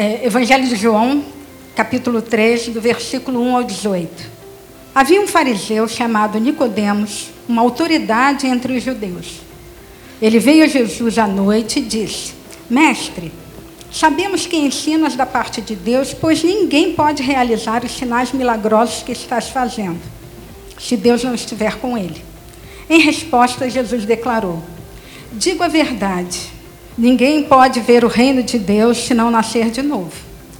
É, Evangelho de João, capítulo 3, do versículo 1 ao 18. Havia um fariseu chamado Nicodemos, uma autoridade entre os judeus. Ele veio a Jesus à noite e disse: Mestre, sabemos que ensinas da parte de Deus, pois ninguém pode realizar os sinais milagrosos que estás fazendo, se Deus não estiver com ele. Em resposta, Jesus declarou: Digo a verdade. Ninguém pode ver o reino de Deus se não nascer de novo.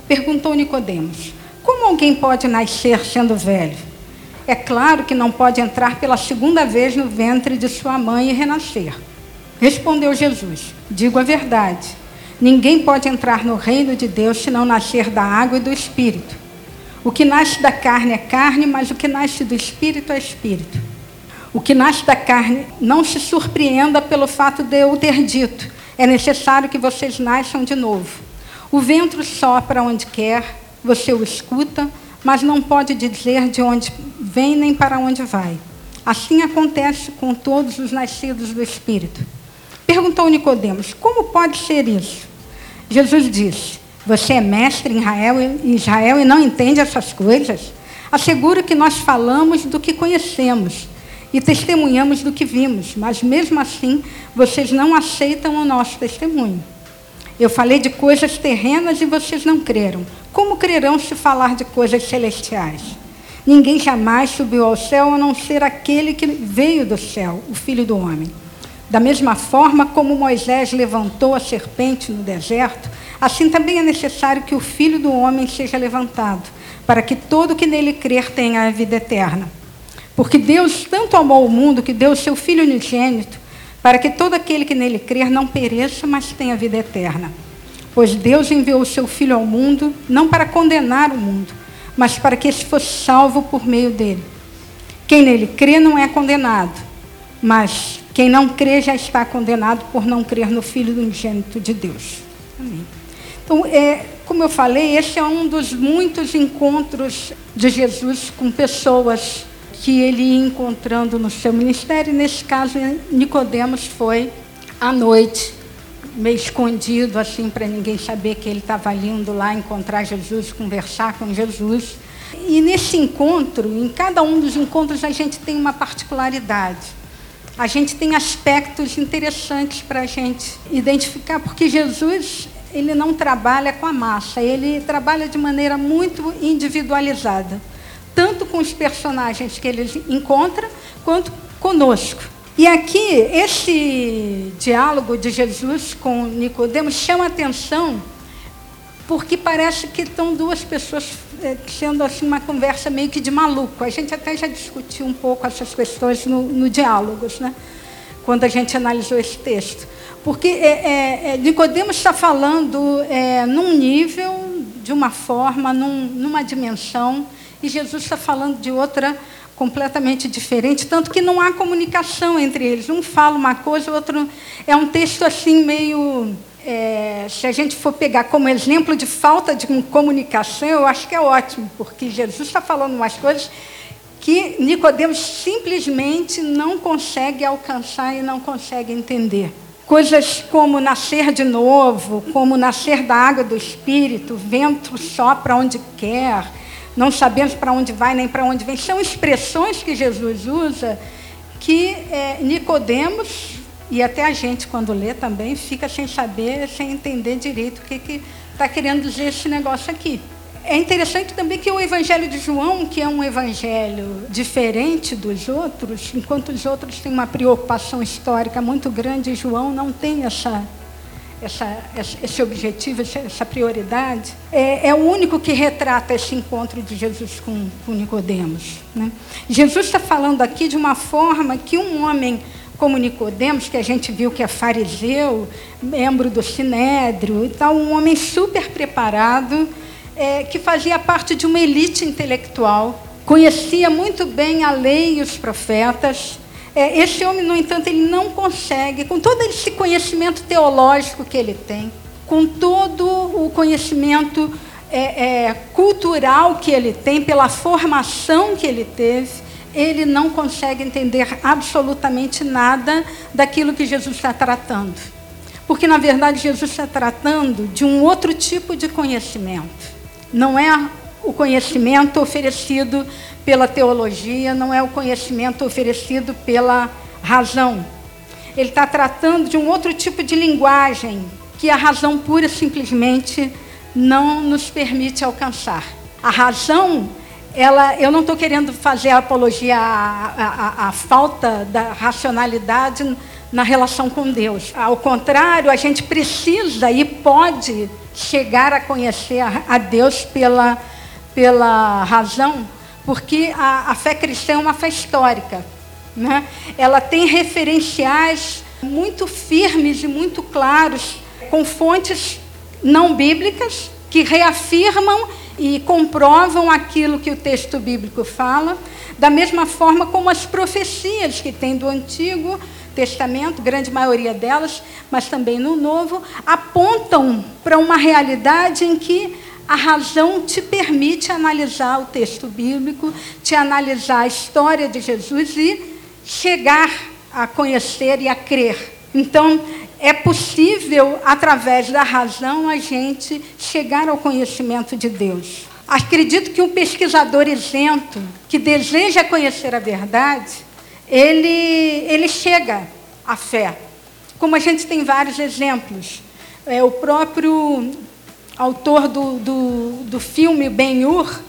Perguntou Nicodemos: Como alguém pode nascer sendo velho? É claro que não pode entrar pela segunda vez no ventre de sua mãe e renascer. Respondeu Jesus: Digo a verdade. Ninguém pode entrar no reino de Deus se não nascer da água e do espírito. O que nasce da carne é carne, mas o que nasce do espírito é espírito. O que nasce da carne não se surpreenda pelo fato de eu ter dito é necessário que vocês nasçam de novo. O vento sopra onde quer, você o escuta, mas não pode dizer de onde vem nem para onde vai. Assim acontece com todos os nascidos do Espírito. Perguntou Nicodemos: Como pode ser isso? Jesus disse: Você é mestre em Israel, em Israel e não entende essas coisas? Asseguro que nós falamos do que conhecemos e testemunhamos do que vimos, mas mesmo assim vocês não aceitam o nosso testemunho. Eu falei de coisas terrenas e vocês não creram. Como crerão se falar de coisas celestiais? Ninguém jamais subiu ao céu a não ser aquele que veio do céu, o Filho do Homem. Da mesma forma como Moisés levantou a serpente no deserto, assim também é necessário que o Filho do Homem seja levantado, para que todo que nele crer tenha a vida eterna. Porque Deus tanto amou o mundo que deu o seu Filho unigênito, para que todo aquele que nele crer não pereça, mas tenha vida eterna. Pois Deus enviou o seu Filho ao mundo, não para condenar o mundo, mas para que esse fosse salvo por meio dele. Quem nele crê não é condenado, mas quem não crê já está condenado por não crer no Filho unigênito de Deus. Amém. Então, é, como eu falei, esse é um dos muitos encontros de Jesus com pessoas que ele ia encontrando no seu ministério. Nesse caso, Nicodemos foi à noite, meio escondido, assim, para ninguém saber que ele estava indo lá encontrar Jesus, conversar com Jesus. E nesse encontro, em cada um dos encontros, a gente tem uma particularidade. A gente tem aspectos interessantes para a gente identificar, porque Jesus ele não trabalha com a massa, ele trabalha de maneira muito individualizada tanto com os personagens que ele encontra, quanto conosco. E aqui, esse diálogo de Jesus com Nicodemos chama atenção porque parece que estão duas pessoas eh, sendo assim uma conversa meio que de maluco. A gente até já discutiu um pouco essas questões no, no diálogos, né? quando a gente analisou esse texto. Porque é, é, Nicodemos está falando é, num nível, de uma forma, num, numa dimensão e Jesus está falando de outra completamente diferente, tanto que não há comunicação entre eles. Um fala uma coisa, o outro. É um texto assim meio. É, se a gente for pegar como exemplo de falta de comunicação, eu acho que é ótimo, porque Jesus está falando umas coisas que Nicodemos simplesmente não consegue alcançar e não consegue entender. Coisas como nascer de novo, como nascer da água do Espírito, vento sopra onde quer, não sabemos para onde vai nem para onde vem. São expressões que Jesus usa que é, Nicodemos e até a gente quando lê também fica sem saber, sem entender direito o que está querendo dizer esse negócio aqui. É interessante também que o Evangelho de João, que é um evangelho diferente dos outros, enquanto os outros têm uma preocupação histórica muito grande, João não tem essa essa, esse objetivo, essa prioridade, é, é, o único que retrata esse encontro de Jesus com, com Nicodemos. Né? Jesus está falando aqui de uma forma que um homem como Nicodemos, que a gente viu que é fariseu, membro do Sinédrio e tal, um homem super preparado, é, que fazia parte de uma elite intelectual, conhecia muito bem a lei e os profetas, é, esse homem, no entanto, ele não consegue, com todo esse conhecimento teológico que ele tem, com todo o conhecimento é, é, cultural que ele tem, pela formação que ele teve, ele não consegue entender absolutamente nada daquilo que Jesus está tratando. Porque, na verdade, Jesus está tratando de um outro tipo de conhecimento. Não é o conhecimento oferecido pela teologia, não é o conhecimento oferecido pela razão. Ele está tratando de um outro tipo de linguagem que a razão pura e simplesmente não nos permite alcançar. A razão, ela, eu não estou querendo fazer apologia à, à, à falta da racionalidade na relação com Deus. Ao contrário, a gente precisa e pode chegar a conhecer a, a Deus pela, pela razão, porque a, a, fé cristã é uma fé histórica. Né? Ela tem referenciais muito firmes e muito claros, com fontes não bíblicas, que reafirmam e comprovam aquilo que o texto bíblico fala, da mesma forma como as profecias que tem do Antigo Testamento, grande maioria delas, mas também no Novo, apontam para uma realidade em que a razão te permite analisar o texto bíblico, te analisar a história de Jesus e chegar a conhecer e a crer. Então, é possível, através da razão, a gente chegar ao conhecimento de Deus. Acredito que um pesquisador isento, que deseja conhecer a verdade, ele, ele chega à fé. Como a gente tem vários exemplos. É, o próprio autor do, do, do filme Ben-Hur,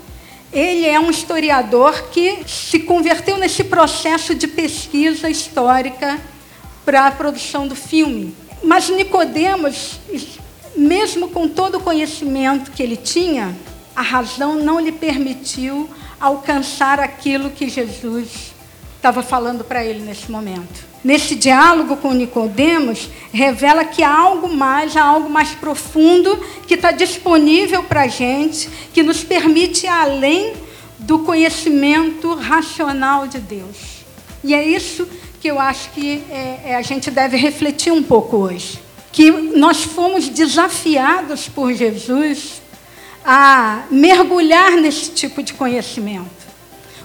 ele é um historiador que se converteu nesse processo de pesquisa histórica para a produção do filme. Mas Nicodemos, mesmo com todo o conhecimento que ele tinha, a razão não lhe permitiu alcançar aquilo que Jesus estava falando para ele nesse momento. Nesse diálogo com Nicodemos, revela que há algo mais, há algo mais profundo que está disponível para a gente, que nos permite ir além do conhecimento racional de Deus. E é isso que eu acho que é, é, a gente deve refletir um pouco hoje. Que nós fomos desafiados por Jesus a mergulhar nesse tipo de conhecimento.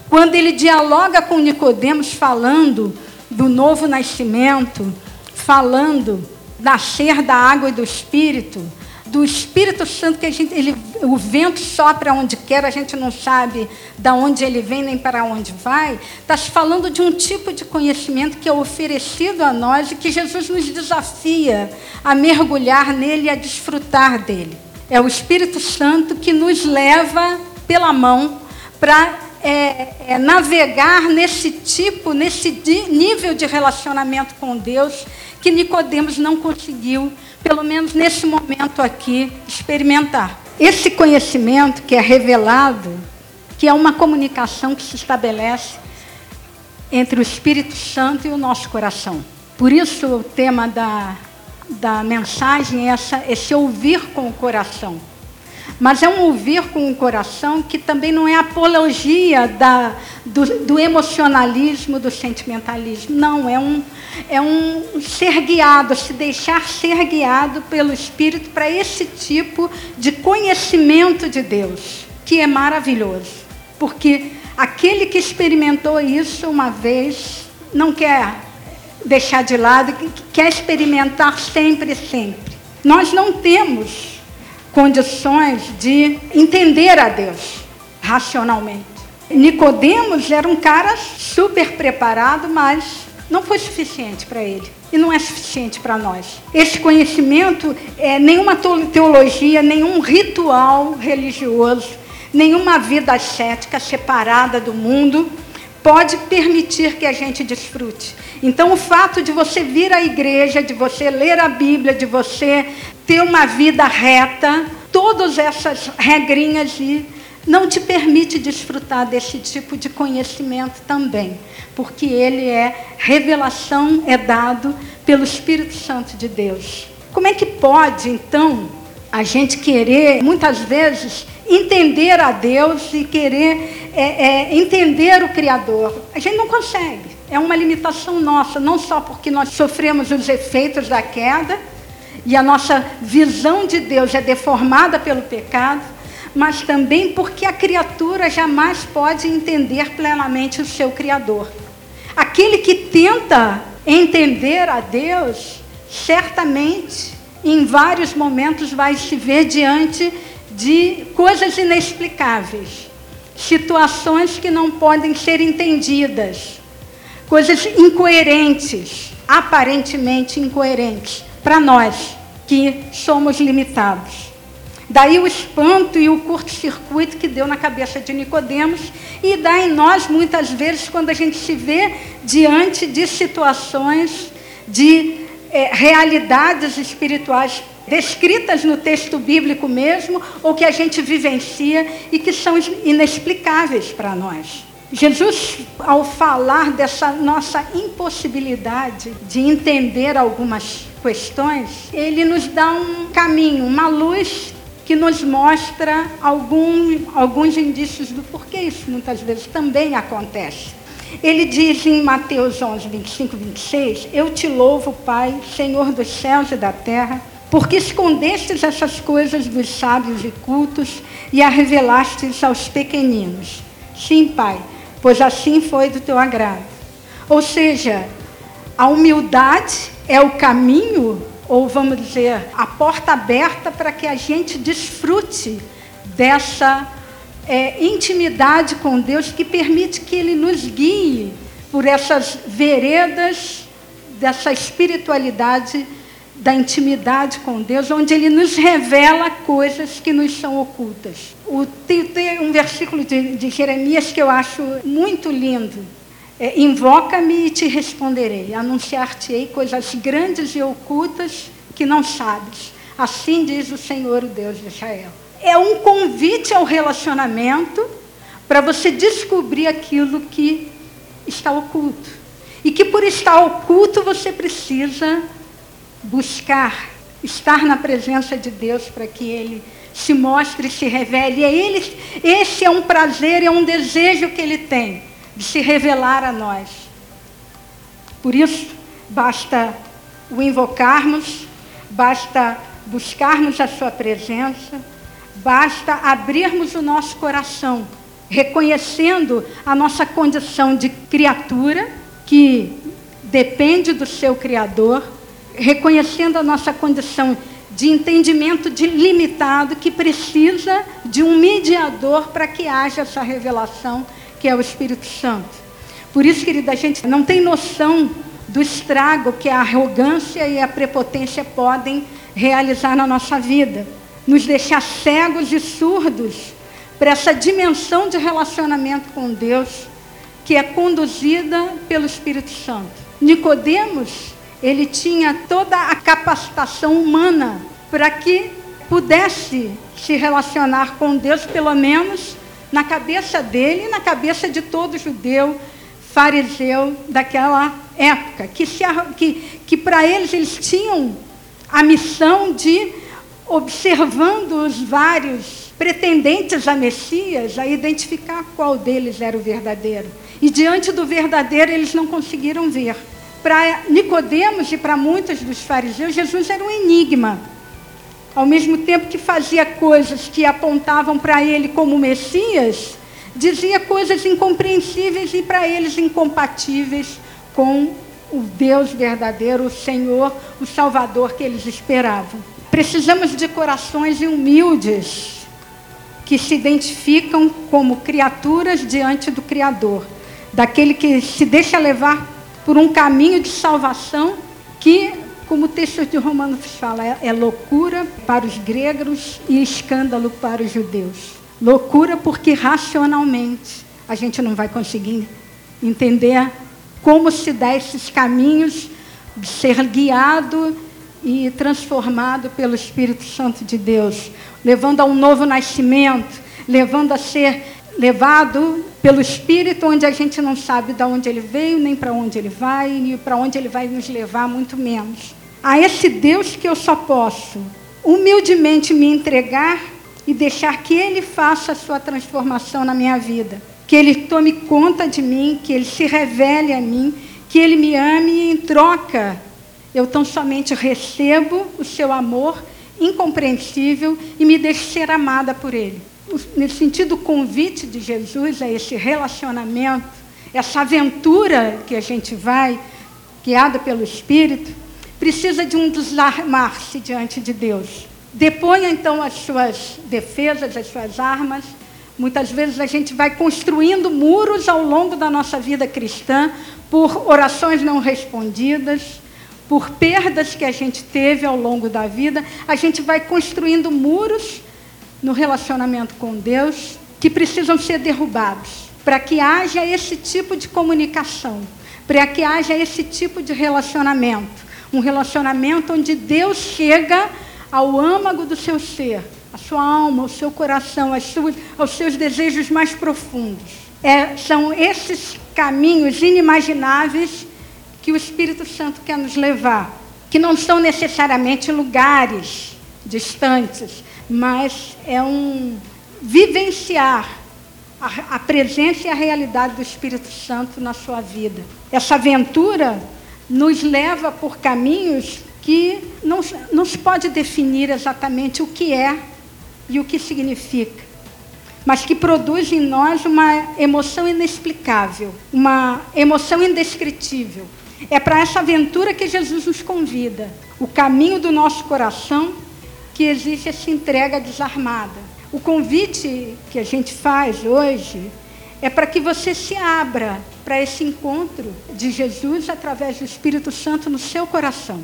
Quando ele dialoga com Nicodemos falando do novo nascimento, falando nascer da água e do espírito, do Espírito Santo que a gente, ele, o vento sopra onde quer, a gente não sabe da onde ele vem nem para onde vai. Está se falando de um tipo de conhecimento que é oferecido a nós e que Jesus nos desafia a mergulhar nele e a desfrutar dele. É o Espírito Santo que nos leva pela mão para é, é, navegar nesse tipo, nesse nível de relacionamento com Deus que Nicodemos não conseguiu pelo menos nesse momento aqui, experimentar. Esse conhecimento que é revelado, que é uma comunicação que se estabelece entre o Espírito Santo e o nosso coração. Por isso o tema da, da mensagem é essa, esse ouvir com o coração. Mas é um ouvir com o coração que também não é apologia da, do, do emocionalismo, do sentimentalismo. Não, é um, é um ser guiado, se deixar ser guiado pelo Espírito para esse tipo de conhecimento de Deus, que é maravilhoso. Porque aquele que experimentou isso uma vez não quer deixar de lado, quer experimentar sempre sempre. Nós não temos condições de entender a Deus racionalmente. Nicodemos era um cara super preparado, mas não foi suficiente para ele e não é suficiente para nós. Esse conhecimento é nenhuma teologia, nenhum ritual religioso, nenhuma vida ascética separada do mundo pode permitir que a gente desfrute. Então, o fato de você vir à igreja, de você ler a Bíblia, de você ter uma vida reta, todas essas regrinhas e não te permite desfrutar desse tipo de conhecimento também, porque ele é revelação, é dado pelo Espírito Santo de Deus. Como é que pode, então, a gente querer, muitas vezes, entender a Deus e querer é, é, entender o Criador? A gente não consegue. É uma limitação nossa, não só porque nós sofremos os efeitos da queda, e a nossa visão de Deus é deformada pelo pecado, mas também porque a criatura jamais pode entender plenamente o seu Criador. Aquele que tenta entender a Deus certamente, em vários momentos, vai se ver diante de coisas inexplicáveis, situações que não podem ser entendidas, coisas incoerentes, aparentemente incoerentes, para nós que somos limitados. Daí o espanto e o curto-circuito que deu na cabeça de Nicodemos e dá em nós muitas vezes quando a gente se vê diante de situações, de é, realidades espirituais descritas no texto bíblico mesmo, ou que a gente vivencia e que são inexplicáveis para nós. Jesus, ao falar dessa nossa impossibilidade de entender algumas questões, ele nos dá um caminho, uma luz que nos mostra algum, alguns indícios do porquê isso muitas vezes também acontece. Ele diz em Mateus 11, 25, 26: Eu te louvo, Pai, Senhor dos céus e da terra, porque escondestes essas coisas dos sábios e cultos e a revelastes aos pequeninos. Sim, Pai, pois assim foi do teu agrado. Ou seja, a humildade é o caminho ou vamos dizer, a porta aberta para que a gente desfrute dessa é, intimidade com Deus que permite que Ele nos guie por essas veredas dessa espiritualidade da intimidade com Deus, onde Ele nos revela coisas que nos são ocultas. O, tem, tem um versículo de, de Jeremias que eu acho muito lindo, é, Invoca-me e te responderei, anunciar-te-ei coisas grandes e ocultas que não sabes. Assim diz o Senhor, o Deus de Israel. É um convite ao relacionamento para você descobrir aquilo que está oculto. E que por estar oculto você precisa buscar, estar na presença de Deus para que Ele se mostre, se revele. E é ele, esse é um prazer, é um desejo que Ele tem de se revelar a nós. Por isso, basta o invocarmos, basta buscarmos a Sua presença, basta abrirmos o nosso coração, reconhecendo a nossa condição de criatura, que depende do seu Criador, reconhecendo a nossa condição de entendimento de limitado, que precisa de um mediador para que haja essa revelação que é o Espírito Santo. Por isso, querida, a gente não tem noção do estrago que a arrogância e a prepotência podem realizar na nossa vida. Nos deixar cegos e surdos para essa dimensão de relacionamento com Deus que é conduzida pelo Espírito Santo. Nicodemos, ele tinha toda a capacitação humana para que pudesse se relacionar com Deus, pelo menos na cabeça dele e na cabeça de todo judeu fariseu daquela época, que, que, que para eles eles tinham a missão de, observando os vários pretendentes a Messias, a identificar qual deles era o verdadeiro. E diante do verdadeiro eles não conseguiram ver. Para Nicodemos e para muitos dos fariseus, Jesus era um enigma ao mesmo tempo que fazia coisas que apontavam para ele como Messias, dizia coisas incompreensíveis e para eles incompatíveis com o Deus verdadeiro, o Senhor, o Salvador que eles esperavam. Precisamos de corações humildes que se identificam como criaturas diante do Criador, daquele que se deixa levar por um caminho de salvação que como o texto de Romanos fala, é, é loucura para os gregos e escândalo para os judeus. Loucura porque racionalmente a gente não vai conseguir entender como se dá esses caminhos de ser guiado e transformado pelo Espírito Santo de Deus, levando a um novo nascimento, levando a ser levado pelo Espírito, onde a gente não sabe de onde ele veio, nem para onde ele vai, e para onde ele vai nos levar, muito menos. A esse Deus que eu só posso humildemente me entregar e deixar que Ele faça a sua transformação na minha vida. Que Ele tome conta de mim, que Ele se revele a mim, que Ele me ame e em troca eu tão somente recebo o seu amor incompreensível e me deixo ser amada por Ele nesse sentido, o convite de Jesus a esse relacionamento, essa aventura que a gente vai, guiada pelo Espírito, precisa de um desarmar-se diante de Deus. Deponha então as suas defesas, as suas armas. Muitas vezes a gente vai construindo muros ao longo da nossa vida cristã por orações não respondidas, por perdas que a gente teve ao longo da vida. A gente vai construindo muros no relacionamento com Deus que precisam ser derrubados para que haja esse tipo de comunicação, para que haja esse tipo de relacionamento. Um relacionamento onde Deus chega ao âmago do seu ser, a sua alma, o seu coração, suas, aos seus desejos mais profundos. É, são esses caminhos inimagináveis que o Espírito Santo quer nos levar, que não são necessariamente lugares distantes, mas é um vivenciar a, a presença e a realidade do Espírito Santo na sua vida. Essa aventura nos leva por caminhos que não, não se pode definir exatamente o que é e o que significa, mas que produz em nós uma emoção inexplicável, uma emoção indescritível. É para essa aventura que Jesus nos convida, o caminho do nosso coração que exige essa entrega desarmada. O convite que a gente faz hoje é para que você se abra para esse encontro de Jesus através do Espírito Santo no seu coração.